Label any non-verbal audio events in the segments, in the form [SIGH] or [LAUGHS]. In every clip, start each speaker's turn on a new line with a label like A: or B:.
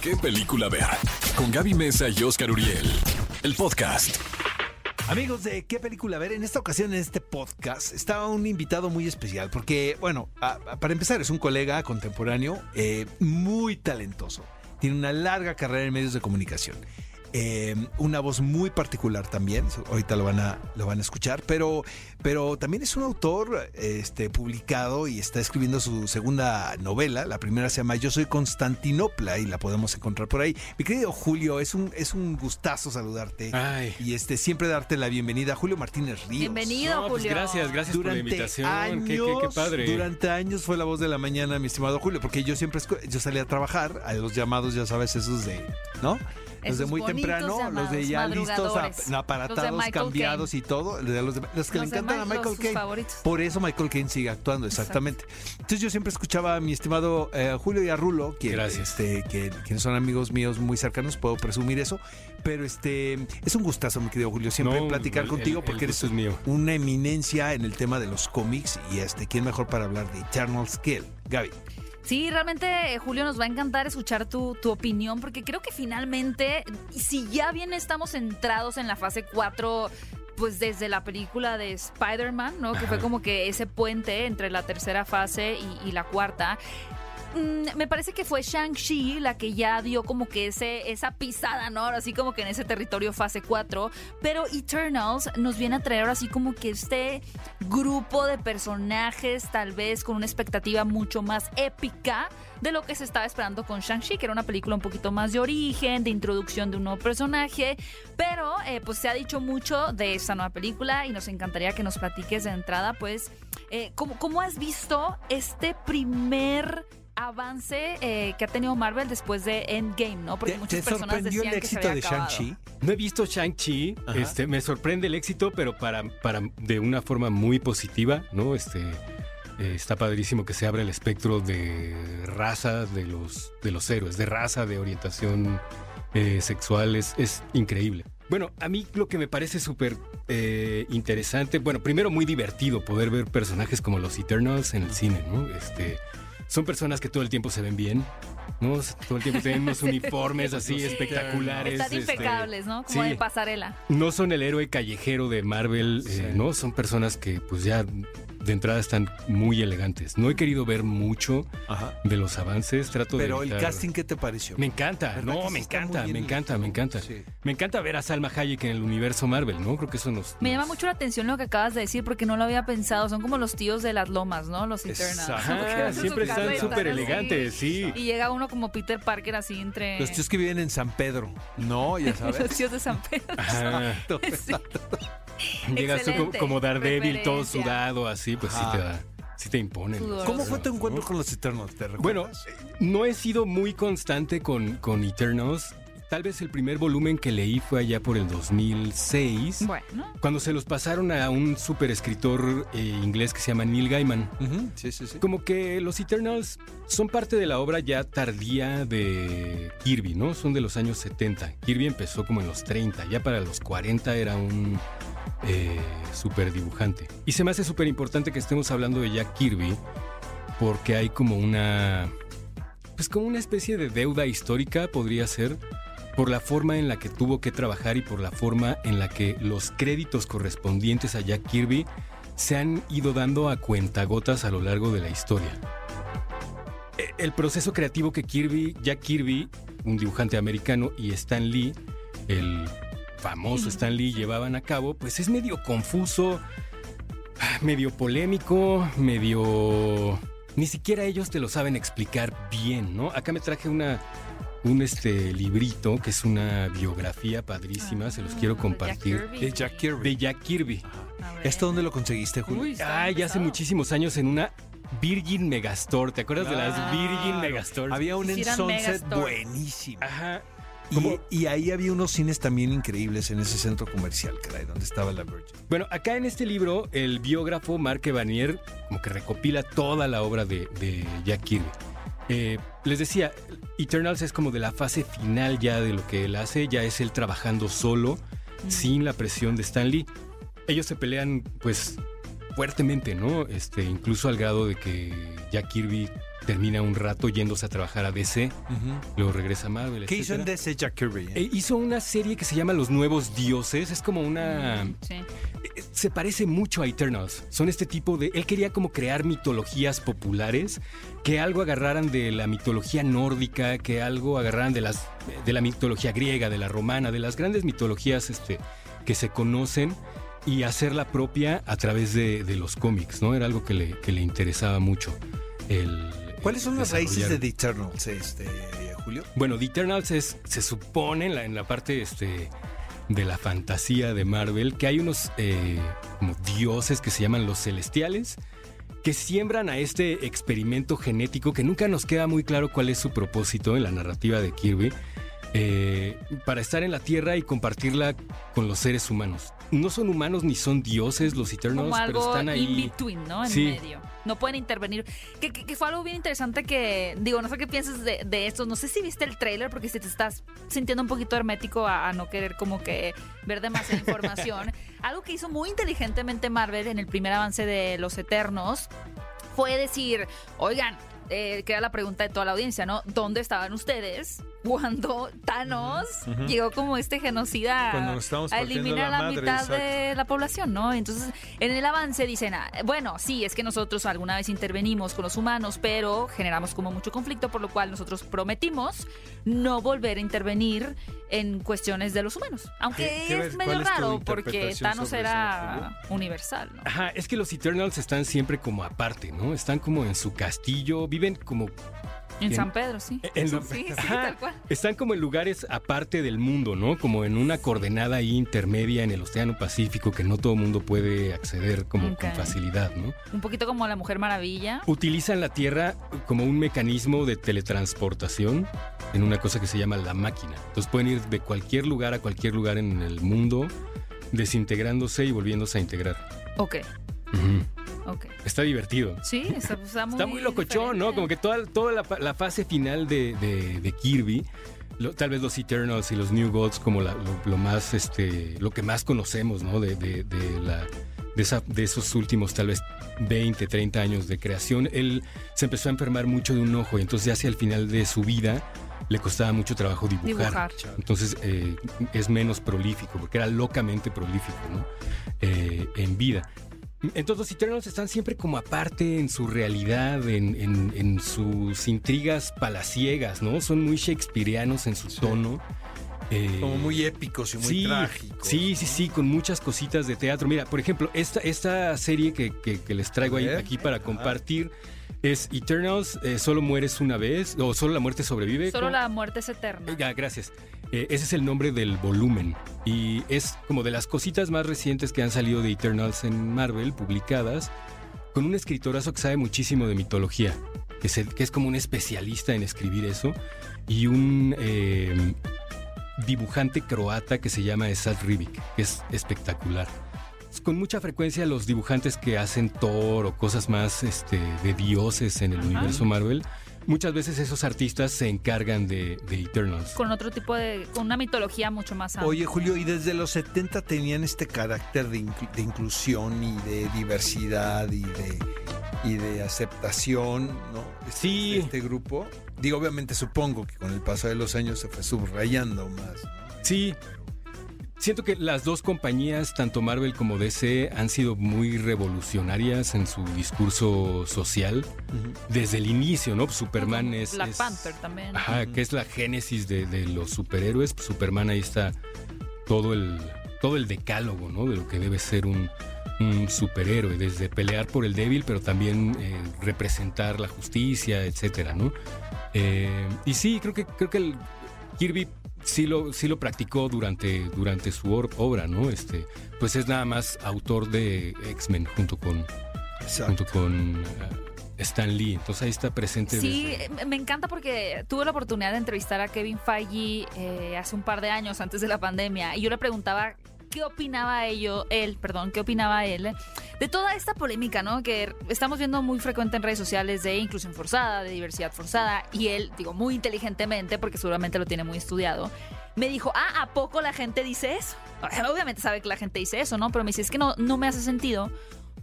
A: qué película ver. Con Gaby Mesa y Oscar Uriel. El podcast.
B: Amigos de ¿Qué película ver? En esta ocasión, en este podcast, estaba un invitado muy especial porque, bueno, para empezar, es un colega contemporáneo eh, muy talentoso. Tiene una larga carrera en medios de comunicación. Eh, una voz muy particular también, ahorita lo van a, lo van a escuchar, pero, pero también es un autor este, publicado y está escribiendo su segunda novela. La primera se llama Yo soy Constantinopla y la podemos encontrar por ahí. Mi querido Julio, es un, es un gustazo saludarte
C: Ay.
B: y este, siempre darte la bienvenida. Julio Martínez Ríos.
D: Bienvenido,
C: No, pues
D: Julio.
C: gracias, gracias por la
B: Durante
C: invitación.
B: años,
C: Qué, qué- qué padre.
B: durante años fue la voz de la mañana, mi estimado Julio, porque yo siempre yo salía a trabajar, a los llamados, ya sabes, esos de, ¿no? Los de muy temprano, los de ya listos, aparatados, cambiados y todo, de los, de- los que
D: Los
B: le encantan a Michael Caine.
D: favoritos.
B: Por eso Michael Caine sigue actuando, exactamente. Entonces yo siempre escuchaba a mi estimado eh, Julio y a Rulo, que,
C: Gracias.
B: Este, que, quienes son amigos míos muy cercanos, puedo presumir eso. Pero este es un gustazo, mi querido Julio, siempre
C: No,
B: platicar
C: el-
B: contigo
C: el
B: porque eres
C: gusto es mío.
B: una eminencia en el tema de los cómics y este, ¿quién mejor para hablar de Eternal Skill? Gaby.
D: Sí, realmente, eh, Julio, nos va a encantar escuchar tu, tu opinión, porque creo que finalmente, si ya bien estamos centrados en la fase 4, pues desde la película de Spider-Man, ¿no? Que fue como que ese puente entre la tercera fase y, y la cuarta. Mm, Me parece que fue Shang-Chi la que ya dio como que ese, esa pisada, ¿no? Ahora sí como que en ese territorio fase 4. Pero Eternals nos viene a traer ahora sí como que este grupo de personajes, tal vez con una expectativa mucho más épica de lo que se estaba esperando con Shang-Chi, que era una película un poquito más de origen, de introducción de un nuevo personaje. Pero eh, pues se ha dicho mucho de esta nueva película y nos encantaría que nos platiques de entrada, pues, eh, ¿cómo, cómo has visto este primer avance eh, que ha tenido Marvel después de Endgame, ¿no? Porque
B: ¿Te,
D: muchas
B: te
D: personas
B: sorprendió
D: decían
B: el
D: que se
B: éxito
D: había
B: de. Shang-Chi?
C: No he visto Shang-Chi, este, me sorprende el éxito, pero para, para de una forma muy positiva, ¿no? Este, eh, está padrísimo que se abra el espectro de raza de los, de los héroes, de raza, de orientación eh, sexual, es, es increíble. Bueno, a mí lo que me parece súper eh, interesante, bueno, primero muy divertido poder ver personajes como los Eternals en el cine, ¿no? Este, son personas que todo el tiempo se ven bien, ¿no? Todo el tiempo tienen unos [LAUGHS] uniformes así espectaculares.
D: Están
C: este,
D: impecables, ¿no? Como
C: sí.
D: de pasarela.
C: no son el héroe callejero de Marvel,
B: Sí.
C: eh, ¿no? Son personas que pues ya de entrada están muy elegantes. No he querido ver mucho
B: Ajá.
C: de los avances, trato
B: Pero
C: de...
B: el
C: evitar-
B: casting, ¿qué te pareció?
C: Me encanta,
B: ¿Verdad
C: no, me encanta, me encanta, me encanta. Me encanta ver a Salma Hayek en el universo Marvel, ¿no? Creo que eso nos...
D: Me llama mucho la atención lo que acabas de decir porque no lo había pensado. Son como los tíos de las lomas, ¿no? Los Eternals.
B: Exacto.
C: Ajá,
D: su
C: siempre están súper
D: así.
C: elegantes, sí.
D: Y llega uno como Peter Parker así entre
B: Los tíos que viven en San Pedro, ¿no? Ya [LAUGHS]
D: los
B: sabes.
D: tíos de San Pedro.
C: Ajá. [LAUGHS]
D: Sí. [LAUGHS]
C: Llegas tú como, Daredevil todo sudado, así, pues sí te da, sí te imponen.
B: ¿Cómo fue tu encuentro con los Eternals? ¿Te
C: Bueno, no he sido muy constante con, con Eternals. Tal vez el primer volumen que leí fue allá por el 2006,
D: Bueno,
C: cuando se los pasaron a un super escritor eh, inglés que se llama Neil Gaiman.
B: Sí, sí, sí.
C: Como que los Eternals son parte de la obra ya tardía de Kirby, ¿no? Son de los años 70. Kirby empezó como en los 30, ya para los 40 era un eh, super dibujante. Y se me hace súper importante que estemos hablando de Jack Kirby, porque hay como una... Pues como una especie de deuda histórica, podría ser, por la forma en la que tuvo que trabajar y por la forma en la que los créditos correspondientes a Jack Kirby se han ido dando a cuentagotas a lo largo de la historia. E- El proceso creativo que Kirby, Jack Kirby, un dibujante americano, y Stan Lee, el famoso Stan Lee, llevaban a cabo, pues es medio confuso, medio polémico, medio... Ni siquiera ellos te lo saben explicar bien, ¿no? Acá me traje una, un este librito que es una biografía padrísima, se los quiero
D: Ah, Jack
C: compartir.
B: De Jack Kirby.
C: De Jack Kirby.
B: ¿Esto dónde lo conseguiste, Julio?
D: Uy,
C: Ay, ya hace muchísimos años en una Virgin Megastore. ¿Te acuerdas de las. Virgin Megastore?
B: Había un en Sunset buenísimo.
C: Ajá.
B: Y, ahí había unos cines también increíbles en ese centro comercial, caray, donde estaba la Virgin.
C: Bueno, acá en este libro, el biógrafo Mark Evanier como que recopila toda la obra de, de Jack Kirby. Eh, les decía, Eternals es como de la fase final ya de lo que él hace, ya es él trabajando solo, sin la presión de Stan Lee. Ellos se pelean, pues, fuertemente, ¿no? Este, incluso al grado de que Jack Kirby termina un rato yéndose a trabajar a DC, luego regresa a Marvel.
B: ¿Qué hizo en. DC Jack Kirby? eh?
C: Eh, hizo una serie que se llama Los Nuevos Dioses. Es como una.
D: Sí.
C: eh, Se parece mucho a Eternals. Son este tipo de. Él quería como crear mitologías populares que algo agarraran de la mitología nórdica, que algo agarraran de las de la mitología griega, de la romana, de las grandes mitologías este, que se conocen y hacerla propia a través de, de los cómics, ¿no? Era algo que le, que le interesaba mucho. El,
B: ¿Cuáles son las raíces de The Eternals, este, Julio?
C: Bueno, The Eternals es, se supone en la, en la parte este, de la fantasía de Marvel que hay unos eh, como dioses que se llaman los celestiales que siembran a este experimento genético que nunca nos queda muy claro cuál es su propósito en la narrativa de Kirby eh, para estar en la Tierra y compartirla con los seres humanos. No son humanos ni son dioses los Eternals,
D: Como
C: pero están
D: in
C: ahí.
D: between, ¿no? En
C: Sí.
D: medio. No pueden intervenir. Que, que- que fue algo bien interesante que, digo, no sé qué piensas de, de esto. No sé si viste el trailer, porque si te estás sintiendo un poquito hermético a, a no querer como que ver demasiada información. [LAUGHS] algo que hizo muy inteligentemente Marvel en el primer avance de Los Eternos fue decir, oigan, eh, que era la pregunta de toda la audiencia, ¿no? ¿Dónde estaban ustedes cuando Thanos llegó como este genocida a eliminar
B: la
D: la,
B: madre,
D: mitad
B: exacto.
D: de la población, ¿no? Entonces, en el avance dicen, ah, bueno, sí, es que nosotros alguna vez intervenimos con los humanos, pero generamos como mucho conflicto, por lo cual nosotros prometimos no volver a intervenir en cuestiones de los humanos. Aunque
B: ¿Qué- qué
D: es medio
B: es
D: raro, porque Thanos era universal, ¿no?
C: Ajá, es que los Eternals están siempre como aparte, ¿no? Están como en su castillo, viven como
D: En
C: en-
D: San Pedro, sí.
C: en
D: Sí, sí,
C: Ajá,
D: tal cual.
C: Están como en lugares aparte del mundo, ¿no? Como en una coordenada ahí intermedia en el Océano Pacífico que no todo el mundo puede acceder como con facilidad, ¿no?
D: Un poquito como la Mujer Maravilla.
C: Utilizan la Tierra como un mecanismo de teletransportación en una cosa que se llama la máquina. Entonces pueden ir de cualquier lugar a cualquier lugar en el mundo, desintegrándose y volviéndose a integrar.
D: Ok,
C: Ujú. Está divertido.
D: Sí, está, está [LAUGHS] muy
C: Está muy locochón, ¿no? Como que toda, toda la, la fase final de, de- de Kirby, tal vez los Eternals y los New Gods como la- lo, lo más, este, lo que más conocemos, ¿no? De, de- de la, de, esa- de esos últimos tal vez 20, 30 años de creación. Él se empezó a enfermar mucho de un ojo y entonces ya hacia el final de su vida le costaba mucho trabajo dibujar.
D: Dibujar.
C: Entonces eh, es menos prolífico, porque era locamente prolífico, ¿no? Eh, en vida. Entonces los Eternals están siempre como aparte en su realidad, en, en- en sus intrigas palaciegas, ¿no? Son muy shakespearianos en su tono. Eh,
B: Como muy épicos y muy
C: sí,
B: trágicos.
C: Sí, sí,
B: ¿no?
C: sí, con muchas cositas de teatro. Mira, por ejemplo, esta, esta serie que, que- que les traigo ahí, aquí para compartir es Eternals, eh, solo mueres una vez, o solo la muerte sobrevive.
D: Solo
C: ¿cómo?
D: la muerte es eterna.
C: Eh, Ya, gracias. Eh, ese es el nombre del volumen. Y es como de las cositas más recientes que han salido de Eternals en Marvel, publicadas, con un escritorazo que sabe muchísimo de mitología, que, se- que es como un especialista en escribir eso, y un eh, dibujante croata que se llama Esad Ribic, que es espectacular. Con mucha frecuencia los dibujantes que hacen Thor o cosas más este, de dioses en el
D: Ajá.
C: universo Marvel, muchas veces esos artistas se encargan de, de Eternals.
D: Con otro tipo de. con una mitología mucho más amplia.
B: Oye, Julio, y desde los 70 tenían este carácter de, inclu- de inclusión y de diversidad y de, y de aceptación, ¿no? Este,
C: Sí.
B: de Este grupo. Digo, obviamente supongo que con el paso de los años se fue subrayando más. ¿no?
C: Sí. Siento que las dos compañías, tanto Marvel como DC, han sido muy revolucionarias en su discurso social desde el inicio, ¿no? Superman es...
D: Black
C: es-
D: Panther también.
C: Ajá, que es la génesis de, de los superhéroes. Superman ahí está todo el, todo el decálogo, ¿no? De lo que debe ser un, un superhéroe, desde pelear por el débil, pero también eh, representar la justicia, etcétera, ¿no? Eh, y sí, creo que, creo que el Kirby sí lo, sí lo practicó durante, durante su or- obra, ¿no? Este, pues es nada más autor de X-Men junto con,
B: Exacto.
C: junto con ah, Stan Lee. Entonces ahí está presente.
D: Sí,
C: desde-
D: me- me encanta porque tuve la oportunidad de entrevistar a Kevin Feige eh, hace un par de años antes de la pandemia y yo le preguntaba qué opinaba ello, él, perdón, qué opinaba él de toda esta polémica, ¿no? Que estamos viendo muy frecuente en redes sociales de inclusión forzada, de diversidad forzada y él, digo, muy inteligentemente porque seguramente lo tiene muy estudiado. Me dijo, ah, ¿a poco la gente dice eso? Obviamente sabe que la gente dice eso, ¿no? Pero me dice, es que no, no me hace sentido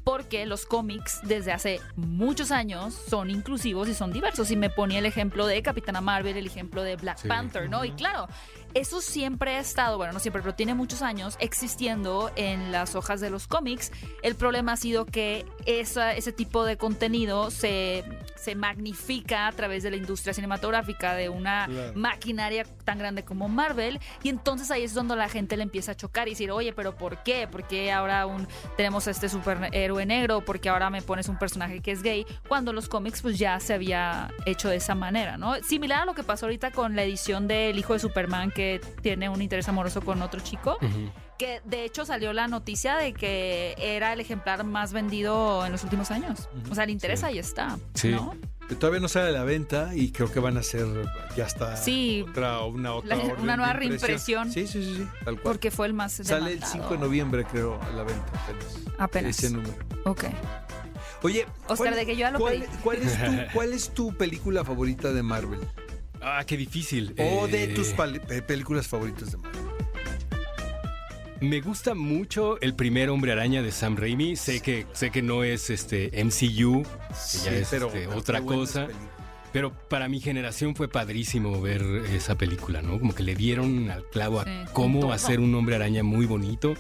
D: porque los cómics desde hace muchos años son inclusivos y son diversos. Y me ponía el ejemplo de Capitana Marvel, el ejemplo de Black
C: Sí.
D: Panther, ¿no? Y claro, eso siempre ha estado, bueno, no siempre, pero tiene muchos años existiendo en las hojas de los cómics. El problema ha sido que esa, ese tipo de contenido se, se magnifica a través de la industria cinematográfica de una
B: Claro.
D: maquinaria tan grande como Marvel. Y entonces ahí es donde la gente le empieza a chocar y decir, oye, pero ¿por qué? ¿Por qué ahora un, tenemos a este superhéroe negro? ¿Por qué ahora me pones un personaje que es gay? Cuando los cómics pues ya se había hecho de esa manera, ¿no? Similar a lo que pasó ahorita con la edición del hijo de Superman que tiene un interés amoroso con otro chico, que de hecho salió la noticia de que era el ejemplar más vendido en los últimos años. O sea, el interés
C: Sí.
D: ahí está,
C: Sí.
B: todavía no sale a la venta y creo que van a hacer ya está
D: Sí.
B: otra, una otra
D: La-
B: orden
D: una nueva
B: impresión.
D: reimpresión.
B: Sí, sí, sí, sí, tal cual.
D: Porque fue el más
B: Sale el
D: demandado.
B: 5 de noviembre, creo, a la venta apenas.
D: Apenas.
B: Ese número.
D: Ok.
B: Oye,
D: Oscar,
B: ¿cuál-
D: de que yo ya lo
B: ¿cuál,
D: pedí.
B: cuál es tu, [LAUGHS] ¿Cuál es tu película favorita de Marvel?
C: Ah, qué difícil.
B: O de
C: Eh,
B: tus pe- películas favoritas de Marvel.
C: Me gusta mucho el primer Hombre Araña de Sam Raimi. Sé que, sé que no es este MCU, que ya es este, otra cosa. Pero para mi generación fue padrísimo ver esa película, ¿no? Como que le dieron al clavo a
D: Sí,
C: cómo hacer un hombre araña muy bonito.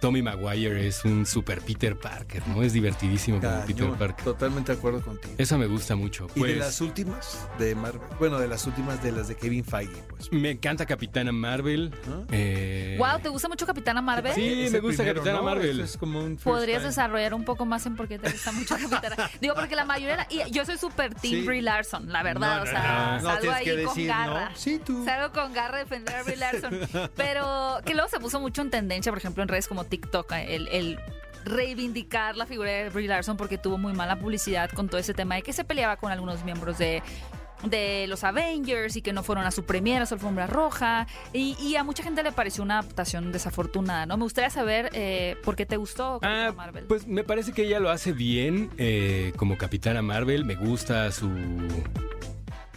C: Tommy Maguire es un super Peter Parker, ¿no? Es divertidísimo como Peter Parker.
B: Totalmente de acuerdo contigo.
C: Esa me gusta mucho.
B: y
C: Pues,
B: de las últimas de Marvel. Bueno, de las últimas de las de Kevin Feige, pues.
C: Me encanta Capitana Marvel.
B: ¿no?
C: eh,
D: Wow, ¿te gusta mucho Capitana Marvel?
C: Sí, me gusta
B: primero,
C: Capitana
B: ¿no?
C: Marvel.
B: Eso es como un
D: Podrías
B: time.
D: desarrollar un poco más en por qué te gusta mucho Capitana. [LAUGHS] Digo, porque la mayoría. la- y yo soy súper Team
B: Sí.
D: Brie Larson, la verdad.
B: No,
D: o sea, salgo
B: tienes
D: ahí
B: que
D: con garra.
B: ¿no? Sí, tú.
D: Salgo con garra a defender a Brie Larson. [LAUGHS] Pero que luego se puso mucho en tendencia, por ejemplo, en redes como TikTok, el, el reivindicar la figura de Brie Larson porque tuvo muy mala publicidad con todo ese tema de que se peleaba con algunos miembros de de los Avengers y que no fueron a su premiera, a su alfombra roja y, y a mucha gente le pareció una adaptación desafortunada, ¿no? Me gustaría saber eh, por qué te gustó
C: Ah,
D: Marvel.
C: pues me parece que ella lo hace bien eh, como Capitana Marvel. Me gusta su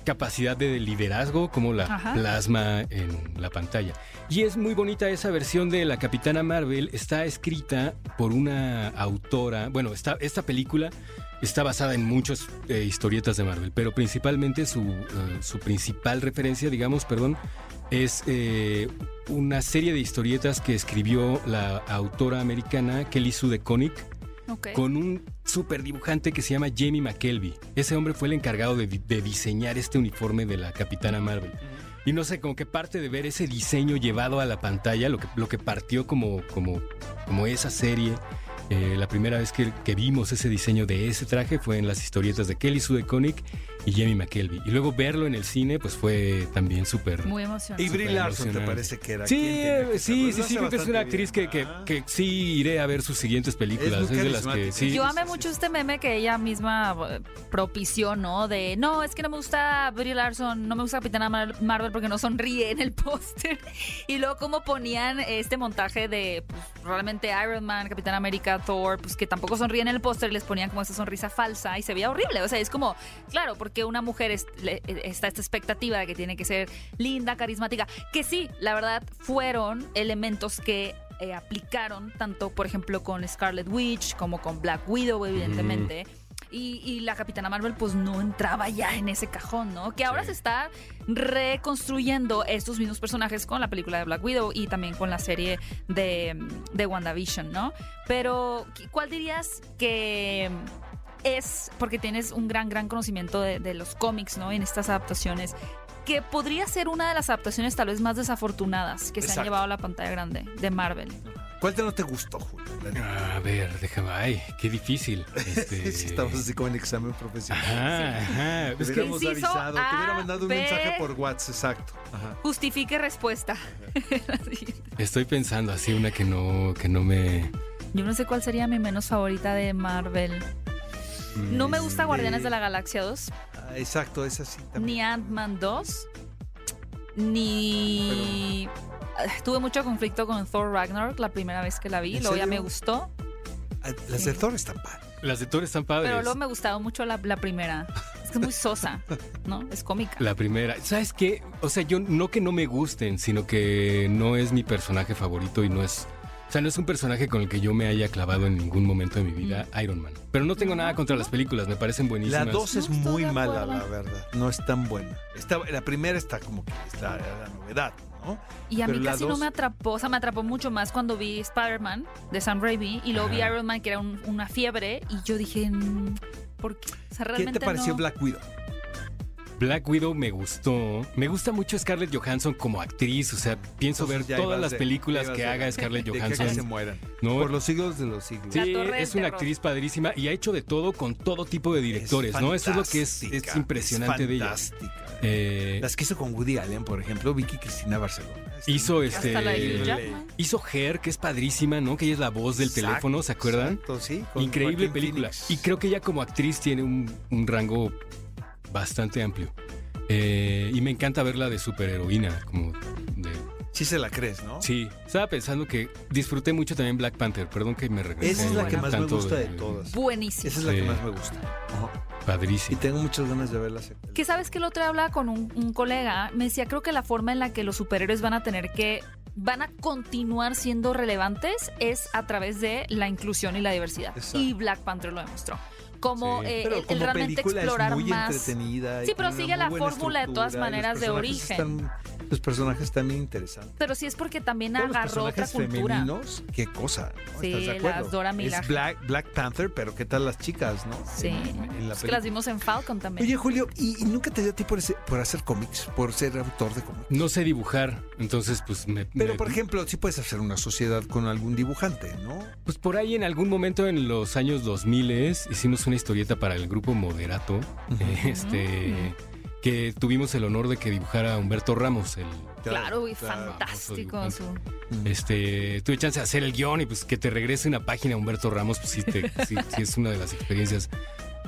C: capacidad de liderazgo, como la
D: Ajá.
C: plasma en la pantalla. Y es muy bonita esa versión de la Capitana Marvel. Está escrita por una autora. Bueno, esta, esta película está basada en muchas eh, historietas de Marvel, pero principalmente su, eh, su principal referencia, digamos, perdón, es eh, una serie de historietas que escribió la autora americana Kelly Sue DeConnick Con un super dibujante que se llama Jamie McKelvey. Ese hombre fue el encargado de, di- de diseñar este uniforme de la Capitana Marvel. Y no sé, como que parte de ver ese diseño llevado a la pantalla, lo que, lo que partió como, como, como esa serie. eh, la primera vez que, que vimos ese diseño de ese traje fue en las historietas de Kelly Sue DeConnick y Jamie McKelvey. Y luego verlo en el cine, pues fue también súper...
D: Muy emocionante.
B: Y Brie Larson, ¿te parece que era?
C: Sí,
B: que
C: sí, sí, sí, creo que es una actriz
B: bien.
C: que, que, que sí iré a ver sus siguientes películas.
B: Es muy
C: de las que sí.
D: Yo amé mucho este meme que ella misma eh, propició, ¿no? De, no, es que no me gusta Brie Larson, no me gusta Capitana Mar- Marvel porque no sonríe en el póster. [LAUGHS] Y luego como ponían este montaje de, pues, realmente Iron Man, Capitán América, Thor, pues que tampoco sonríen en el póster y les ponían como esa sonrisa falsa y se veía horrible. O sea, es como, claro, porque una mujer es- le- eh, está esta expectativa de que tiene que ser linda, carismática, que sí, la verdad, fueron elementos que eh, aplicaron tanto, por ejemplo, con Scarlet Witch como con Black Widow, evidentemente. Y, y la Capitana Marvel pues no entraba ya en ese cajón, ¿no? Que ahora
C: Sí.
D: se está reconstruyendo estos mismos personajes con la película de Black Widow y también con la serie de, de WandaVision, ¿no? Pero, ¿cuál dirías que es, porque tienes un gran, gran conocimiento de, de los cómics, ¿no? En estas adaptaciones, que podría ser una de las adaptaciones tal vez más desafortunadas que se han llevado a la pantalla grande de Marvel.
B: ¿Cuál te no te gustó, Julio?
C: A ver, déjame. Ay, qué difícil. Este... [LAUGHS]
B: Estamos así como en examen profesional.
C: Ajá, ajá. Es
B: Te
C: que
B: hubiéramos avisado, te hubiera mandado un
D: B.
B: mensaje por WhatsApp, exacto. Ajá.
D: Justifique respuesta. [LAUGHS]
C: estoy pensando así una que no, que no me.
D: Yo no sé cuál sería mi menos favorita de Marvel. No me gusta Guardianes de la Galaxia 2,
B: Ah, exacto, es así también.
D: ni Ant-Man 2, ni... Ah, Tuve mucho conflicto con Thor Ragnarok la primera vez que la vi,
B: ¿En
D: luego ya me gustó,
B: Ah, Las de Thor están padres.
C: Las de Thor están padres.
D: pero luego me gustaba mucho la, la primera. Es que es muy sosa, [LAUGHS] ¿no? Es cómica.
C: La primera. ¿Sabes qué? O sea, yo no que no me gusten, sino que no es mi personaje favorito y no es sea, no es un personaje con el que yo me haya clavado en ningún momento de mi vida, Iron Man. Pero no tengo nada contra las películas, me parecen
B: La
C: buenísimas.
B: 2 es
D: No
B: muy mala, la verdad. No es tan buena. Está, la primera está como que es la, la novedad, ¿no?
D: Y a
B: Pero
D: mí
B: la
D: casi no me atrapó, o sea, me atrapó mucho más cuando vi Spider-Man de Sam Raimi y luego vi. Iron Man que era un- una fiebre y yo dije, mm, ¿por qué? O sea,
B: ¿Qué te pareció
D: no.
B: Black Widow?
C: Black Widow me gustó. Me gusta mucho Scarlett Johansson como actriz. O sea, pienso
B: Entonces
C: ver todas las
B: de-
C: películas que haga [LAUGHS] Scarlett
B: De que, se
C: Johansson.
B: mueran.
C: ¿no?
B: Por los siglos de los siglos.
C: Sí, es una
D: Terror.
C: actriz padrísima y ha hecho de todo con todo tipo de directores, ¿no? Eso es lo que es, es impresionante
B: es
C: de ella.
B: fantástica.
C: Eh,
B: Las que hizo con Woody Allen, por ejemplo, Vicky Cristina Barcelona.
C: hizo este. Hizo Her, que es padrísima, ¿no? Que ella es la voz del
B: Exacto,
C: teléfono, ¿se acuerdan?
B: exacto, sí, con
C: Increíble
B: Joaquín
C: película.
B: Phoenix.
C: Y creo que ella como actriz tiene un, un rango bastante amplio. Eh, y me encanta verla de superheroína, como de...
B: Sí se la crees, ¿no?
C: Sí, estaba pensando que disfruté mucho también Black Panther, perdón que me regresé.
B: Esa es la que más me gusta de todas.
D: Buenísimo.
B: Esa es la que más me gusta. Ajá. Y
C: Padrísimo.
B: tengo muchas ganas de verla.
D: Que sabes que el otro día hablaba con un, un colega, me decía, creo que la forma en la que los superhéroes van a tener que, van a continuar siendo relevantes es a través de la inclusión y la diversidad.
B: Exacto.
D: Y Black Panther lo demostró. Como
C: Sí.
D: eh,
B: Pero
D: el, el
B: como
D: realmente explorar
B: es muy
D: más.
B: entretenida.
D: Sí, pero sigue la fórmula de todas
B: los
D: maneras de origen.
B: están- los personajes están bien interesantes.
D: Pero sí es porque también
B: Todos los
D: agarró otra
B: personajes
D: cultura.
B: femeninos, qué cosa. ¿no?
D: Sí,
B: ¿Estás de acuerdo?
D: las Dora
B: Es
D: Milaje.
B: Black, Black Panther, pero ¿qué tal las chicas, no?
D: Sí.
B: En- en la
D: Es que las vimos en Falcon también.
B: Oye, Julio, ¿y, y nunca te dio a ti por, ese- por hacer cómics, por ser autor de cómics?
C: No sé dibujar, entonces pues me...
B: Pero,
C: me-
B: por ejemplo, sí puedes hacer una sociedad con algún dibujante, ¿no?
C: Pues por ahí en algún momento en los años 2000 hicimos una historieta para el grupo Moderato, este, que tuvimos el honor de que dibujara Humberto Ramos, el,
D: Claro, y fantástico su.
C: Este, tuve chance de hacer el guion y pues que te regrese una página a Humberto Ramos, pues sí, te- [LAUGHS] sí- sí es una de las experiencias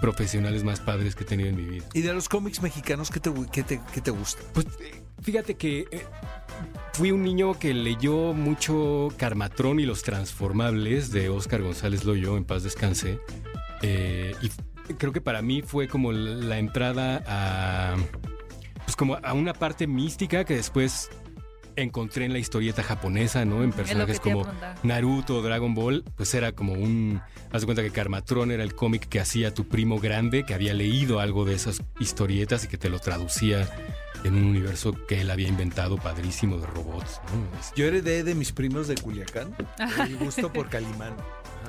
C: profesionales más padres que he tenido en mi vida.
B: ¿Y de los cómics mexicanos qué te, qué te, qué te gusta?
C: Pues eh, fíjate que eh, fui un niño que leyó mucho Carmatrón y los Transformables de Óscar González Loyo, en paz descanse. Eh, y creo que para mí fue como la entrada a. Pues como a una parte mística que después encontré en la historieta japonesa, ¿no? En personajes como. Naruto, Dragon Ball, pues era como un... Haz de cuenta que Carmatrón era el cómic que hacía tu primo grande, que había leído algo de esas historietas y que te lo traducía en un universo que él había inventado padrísimo de robots.
B: Yo heredé de mis primos de Culiacán el gusto por Calimán.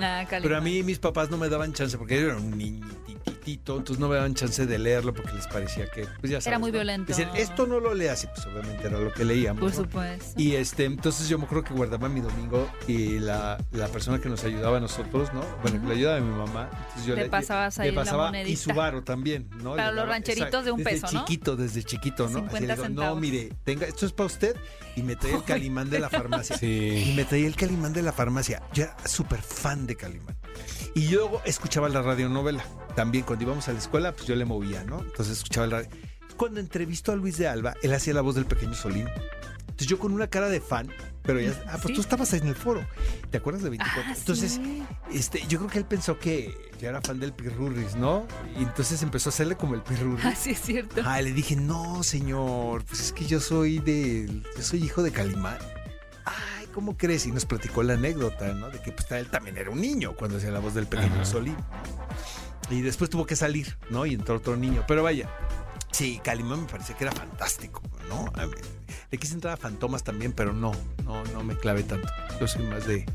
D: Ah, Calimán.
B: Pero a mí mis papás no me daban chance porque yo era un entonces no me daban chance de leerlo porque les parecía que, pues ya sabes,
D: muy
B: ¿no?
D: violento.
B: Decían, esto no lo leas y pues obviamente era lo que leíamos.
D: Por
B: ¿no?
D: supuesto.
B: Y este, entonces yo me acuerdo que guardaba mi domingo y la, la persona que nos ayudaba a nosotros, ¿no? Bueno, que le ayudaba a mi mamá. Entonces yo
D: Le pasabas ahí
B: le
D: la
B: pasaba
D: monedita.
B: y su varo también, ¿no?
D: Para
B: Le
D: los rancheritos de un
B: desde
D: peso, ¿no?
B: chiquito, desde chiquito, ¿no?
D: 50
B: le digo, no, mire, tenga, esto es para usted y me traía el calimán de la farmacia. Y me traía el Calimán de la farmacia. Yo era súper fan de Calimán. Y yo luego escuchaba la radionovela. También cuando íbamos a la escuela, pues yo le movía, ¿no? Entonces escuchaba el radio. Cuando entrevistó a Luis de Alba, él hacía la voz del pequeño Solín. Entonces yo con una cara de fan, pero ya, ah, pues
D: Sí.
B: tú estabas ahí en el foro. ¿Te acuerdas de 24?
D: Ah,
B: entonces,
D: sí.
B: este, yo creo que él pensó que yo era fan del Pirurris, ¿no? Y entonces empezó a hacerle como el Pirurris.
D: Ah, sí, es cierto.
B: Ah, le dije, no, señor, pues es que yo soy de. Yo soy hijo de Calimán. Ay, ¿cómo crees? Y nos platicó la anécdota, ¿no? De que pues él también era un niño cuando hacía la voz del pequeño
C: Ajá.
B: Solín. Y después tuvo que salir, ¿no? Y entró otro niño. Pero vaya, sí, Calimán me parecía que era fantástico, ¿no? Le quise entrar a Fantomas también, pero no, no, no me clavé tanto. Yo soy más de,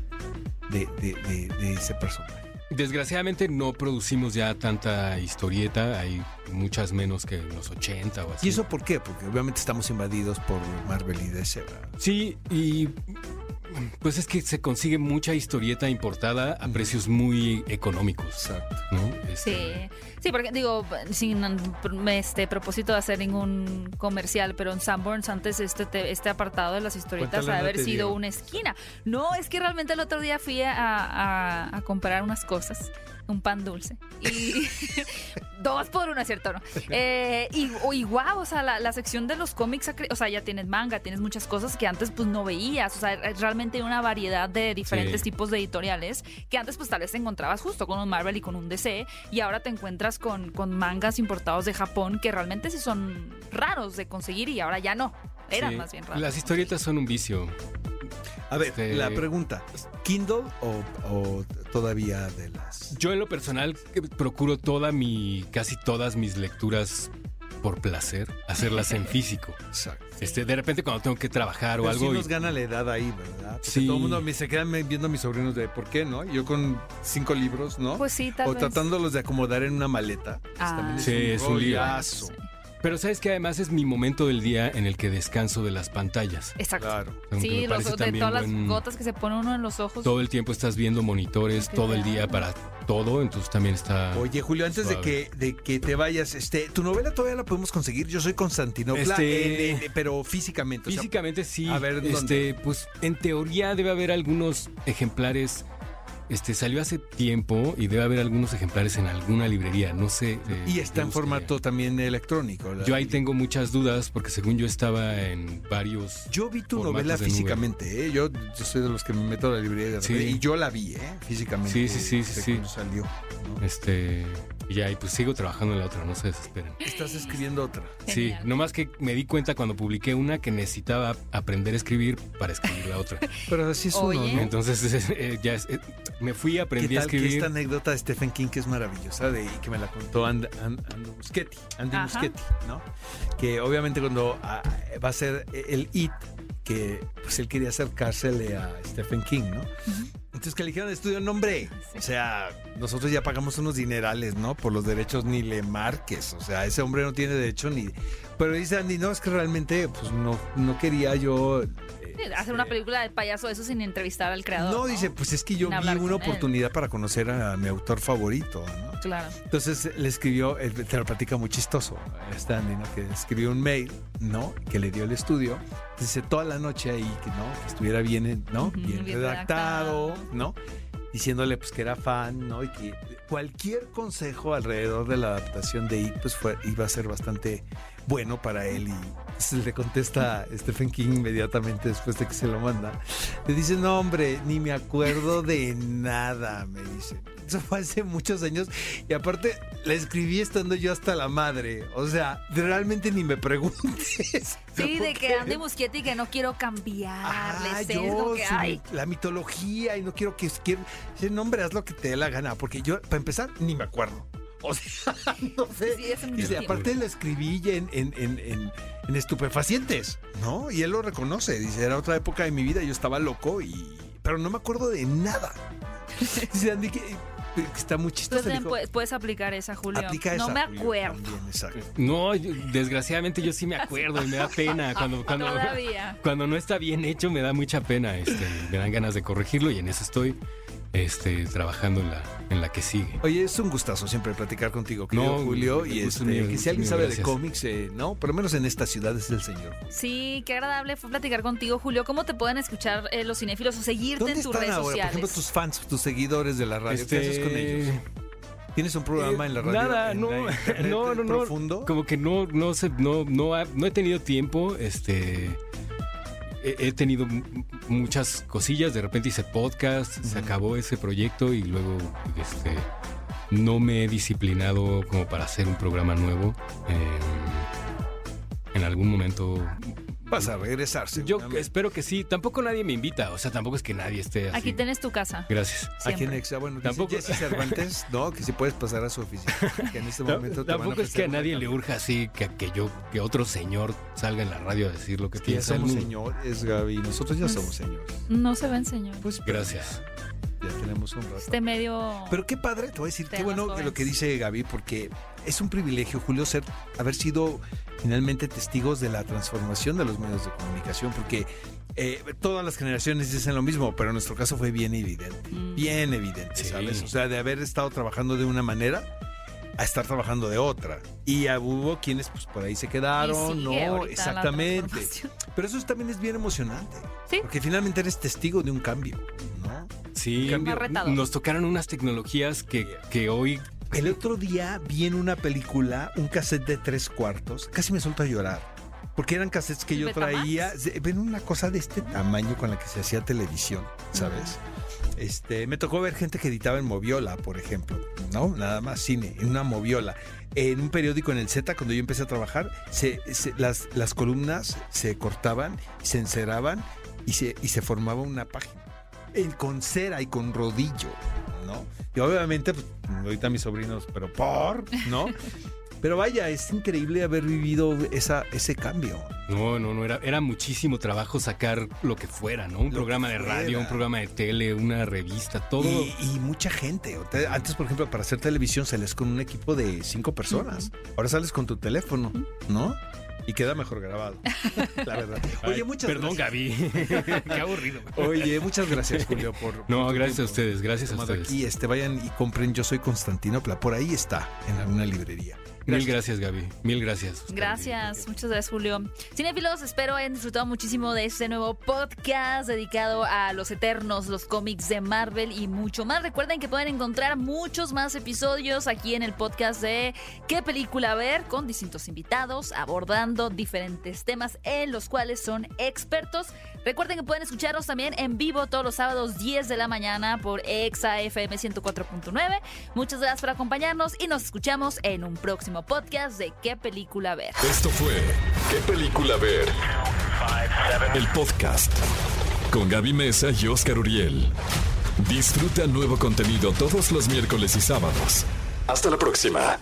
B: de, de, de- de ese personaje.
C: Desgraciadamente no producimos ya tanta historieta, hay muchas menos que en los 80 o así.
B: ¿Y eso por qué? Porque obviamente estamos invadidos por Marvel y DC. ¿verdad?
C: Sí, y pues es que se consigue mucha historieta importada a precios muy económicos,
B: Exacto.
C: ¿no?
D: Sí,
C: Este,
D: sí, porque digo, sin este propósito de hacer ningún comercial, pero en Sanborns antes este, te- este apartado de las historietas
B: ¿Cuánta
D: ha
B: lana
D: haber sido
B: dio?
D: una esquina. No, es que realmente el otro día fui a, a- a comprar unas cosas, un pan dulce. Y [LAUGHS] [LAUGHS] dos por uno, es ¿cierto? ¿no? Eh, y, y guau, o sea, la, la sección de los cómics, o sea, ya tienes manga, tienes muchas cosas que antes pues no veías, o sea, realmente hay una variedad de diferentes
C: Sí.
D: tipos de editoriales que antes pues tal vez te encontrabas justo con un Marvel y con un DC y ahora te encuentras con, con mangas importados de Japón que realmente sí son raros de conseguir y ahora ya no, eran
C: sí.
D: más bien raros.
C: Las historietas son un vicio.
B: A ver,
C: Este-
B: la pregunta, ¿Kindle o, o todavía de las...?
C: Yo en lo personal eh, procuro toda mi, casi todas mis lecturas por placer, hacerlas en [LAUGHS] físico.
B: Exacto.
C: Este, de repente cuando tengo que trabajar o
B: Pero
C: algo.
B: sí
C: y-
B: nos gana la edad ahí, ¿verdad? Porque
C: Sí.
B: todo el mundo me, se quedan viendo a mis sobrinos de ¿por qué no? Yo con cinco libros, ¿no?
D: Pues sí, tal
B: o
D: vez.
B: tratándolos de acomodar en una maleta. pues
D: Ah.
B: también
C: Sí, es un lío.
B: rollazo.
D: Sí.
C: Pero sabes que además es mi momento del día en el que descanso de las pantallas.
D: Exacto.
B: Claro.
D: Sí, los, de todas
C: buen-
D: las gotas que se pone uno en los ojos.
C: Todo el tiempo estás viendo monitores,
D: Qué
C: todo el día para todo, entonces también está...
B: Oye, Julio, antes de que, de que te vayas, este, tu novela todavía la podemos conseguir. Yo soy Constantinopla,
C: Este-
B: en- en- pero físicamente. o sea,
C: Físicamente sí.
B: a ver, ¿dónde?
C: este, pues en teoría debe haber algunos ejemplares. Este salió hace tiempo y debe haber algunos ejemplares en alguna librería. No sé. eh,
B: y está en formato también electrónico.
C: Yo ahí tengo muchas dudas porque según yo estaba en varios.
B: Yo vi tu novela físicamente, ¿eh? Yo, yo soy de los que me meto a la librería de
C: Sí.
B: y yo la vi, ¿eh? Físicamente.
C: Sí, sí, sí, sí, sí.
B: salió. ¿no?
C: Este. Y ya, y pues sigo trabajando en la otra, no se desesperen.
B: Estás escribiendo otra.
C: Sí,
D: Genial.
C: nomás que me di cuenta cuando publiqué una que necesitaba aprender a escribir para escribir la otra. [LAUGHS]
B: Pero así es uno.
C: Entonces [LAUGHS] eh, ya es- eh, me fui,
B: ¿Qué
C: aprendí a
B: tal que
C: escribir.
B: esta anécdota de Stephen King que es maravillosa de, y que me la contó And, And- Andy Muschietti, Andy
D: Ajá.
B: Muschietti, ¿no? Que obviamente cuando ah, va a ser el It, que pues él quería acercársele a Stephen King, ¿no? Entonces que al estudio, no hombre,
D: Sí.
B: o sea, nosotros ya pagamos unos dinerales, ¿no? Por los derechos ni le marques, o sea, ese hombre no tiene derecho ni... Pero dice Andy, no, es que realmente pues no, no quería yo... Eh,
D: Hacer una
B: eh,
D: película de payaso, eso sin entrevistar al creador.
B: no, dice, pues es que yo vi una
D: él.
B: oportunidad para conocer a mi autor favorito, ¿no?
D: Claro.
B: Entonces le escribió, eh, te lo platica muy chistoso, este Andy, ¿no? Que escribió un mail, ¿no? Que le dio el estudio. Dice toda la noche ahí, que no, que estuviera bien, ¿no? Bien,
D: bien
B: redactado,
D: redactado.
B: ¿no? Diciéndole pues que era fan, ¿no? Y que cualquier consejo alrededor de la adaptación de It, pues fue, iba a ser bastante bueno para él. Y [LAUGHS] le contesta Stephen King inmediatamente después de que se lo manda. Le dice, no hombre, ni me acuerdo de nada, me dice. Eso fue hace muchos años. Y aparte, la escribí estando yo hasta la madre. O sea, realmente ni me preguntes. [LAUGHS]
D: Sí, de que Andy Muschietti que no quiero cambiarle,
B: Ah, yo,
D: que
B: su-
D: ay.
B: la mitología y no quiero que quiero, ese nombre haz lo que te dé la gana, porque yo, para empezar, ni me acuerdo. [LAUGHS] O sea, no sé.
D: Sí,
B: Dice,
D: tiempo.
B: aparte lo escribí ya en, en, en, en- en estupefacientes, ¿no? Y él lo reconoce. Dice, era otra época de mi vida, yo estaba loco y. Pero no me acuerdo de nada. [LAUGHS] Dice Andy que, está muy chistoso.
D: puedes, puedes aplicar esa, Julio.
B: Aplica
D: no
B: esa,
D: me acuerdo.
B: también.
C: No, yo- desgraciadamente yo sí me [LAUGHS] acuerdo y me da pena cuando, cuando,
D: Todavía.
C: cuando no está bien hecho me da mucha pena, este, me dan ganas de corregirlo y en eso estoy este, trabajando en la, en la que sigue.
B: Oye, es un gustazo siempre platicar contigo, querido
C: No,
B: Julio. Y este,
C: es mío,
B: que si alguien
C: mío,
B: sabe de cómics, eh, ¿no? Por lo menos en esta ciudad es el señor.
D: Sí, qué agradable fue platicar contigo, Julio. ¿Cómo te pueden escuchar eh, los cinéfilos o seguirte
B: ¿Dónde
D: en tus
B: están
D: redes
B: ahora?
D: sociales?
B: Por ejemplo, tus fans, tus seguidores de la radio. ¿Qué haces con ellos? ¿Tienes un programa
C: Eh,
B: en la radio?
C: Nada, no, [LAUGHS] no, no, no.
B: profundo?
C: Como que no, no sé, no, no, ha- no he tenido tiempo, este. He, tenido muchas cosillas, de repente hice podcast, se acabó ese proyecto y luego este no me he disciplinado como para hacer un programa nuevo. Eh, en algún momento.
B: Vas a regresar,
C: Yo espero que sí. Tampoco nadie me invita, o sea, tampoco es que nadie esté así.
D: Aquí tienes tu casa.
C: Gracias.
B: Aquí en
D: siempre.
B: Exa, bueno,
C: Tampoco-
B: Jesse Cervantes, [LAUGHS] ¿no? Que si puedes pasar a su oficina. Que en este momento te van a
C: Tampoco es que a nadie le urja así que, que yo, que otro señor salga en la radio a decir lo que
B: Que ya
C: piensa. el
B: somos
C: mundo.
B: señores, Gaby. Nosotros ya somos señores.
D: No se ven, señor.
B: Pues
C: Gracias.
B: Ya tenemos un rato.
D: Este medio.
B: Pero qué padre, te voy a decir, qué bueno que lo
D: jóvenes.
B: que dice Gaby, porque es un privilegio, Julio, ser, haber sido finalmente testigos de la transformación de los medios de comunicación, porque eh, todas las generaciones dicen lo mismo, pero en nuestro caso fue bien evidente,
D: Mm.
B: bien evidente,
C: Sí.
B: ¿sabes? O sea, de haber estado trabajando de una manera a estar trabajando de otra. Y hubo quienes pues por ahí se quedaron, ¿no? Exactamente. Pero eso también es bien emocionante.
D: Sí.
B: Porque finalmente eres testigo de un cambio, ¿no?
C: Sí, nos tocaron unas tecnologías que, que hoy
B: El otro día vi en una película un cassette de tres cuartos. Casi me suelto a llorar. Porque eran cassettes que yo traía. Ven una cosa de este tamaño con la que se hacía televisión, ¿sabes? Este, me tocó ver gente que editaba en Moviola, por ejemplo, ¿no? Nada más cine, en una Moviola. En un periódico en el Z, cuando yo empecé a trabajar, se, se- las, las columnas se cortaban, se enceraban y se, y se formaba una página. El, con cera y con rodillo, ¿no? Y obviamente, pues, ahorita mis sobrinos, pero por, ¿no? Pero vaya, es increíble haber vivido esa, ese cambio.
C: No, no, no, era, era muchísimo trabajo sacar lo que fuera, ¿no? Un
B: Lo
C: programa de radio, un programa de tele, una revista, todo.
B: Y, y mucha gente. Antes, por ejemplo, para hacer televisión sales con un equipo de cinco personas. Ahora sales con tu teléfono, ¿no? Y queda mejor grabado. [LAUGHS] La verdad. Oye,
C: Ay,
B: muchas
C: Perdón,
B: gracias.
C: Gaby. [LAUGHS] Qué aburrido.
B: Oye, muchas gracias, Julio, por.
C: No,
B: por
C: gracias a ustedes, gracias a ustedes.
B: Aquí, este, vayan y compren Yo Soy Constantinopla. Por ahí está, en alguna librería.
C: Mil gracias, Gaby. Mil gracias.
D: Gracias, muchas gracias Julio. Cinefilos, espero hayan disfrutado muchísimo de este nuevo podcast dedicado a los eternos, los cómics de Marvel y mucho más. Recuerden que pueden encontrar muchos más episodios aquí en el podcast de ¿Qué película ver? con distintos invitados abordando diferentes temas en los cuales son expertos. Recuerden que pueden escucharnos también en vivo todos los sábados 10 de la mañana por EXA FM 104.9. Muchas gracias por acompañarnos y nos escuchamos en un próximo podcast de ¿Qué película ver?
A: Esto fue ¿Qué película ver? El podcast con Gaby Mesa y Oscar Uriel. Disfruta nuevo contenido todos los miércoles y sábados. Hasta la próxima.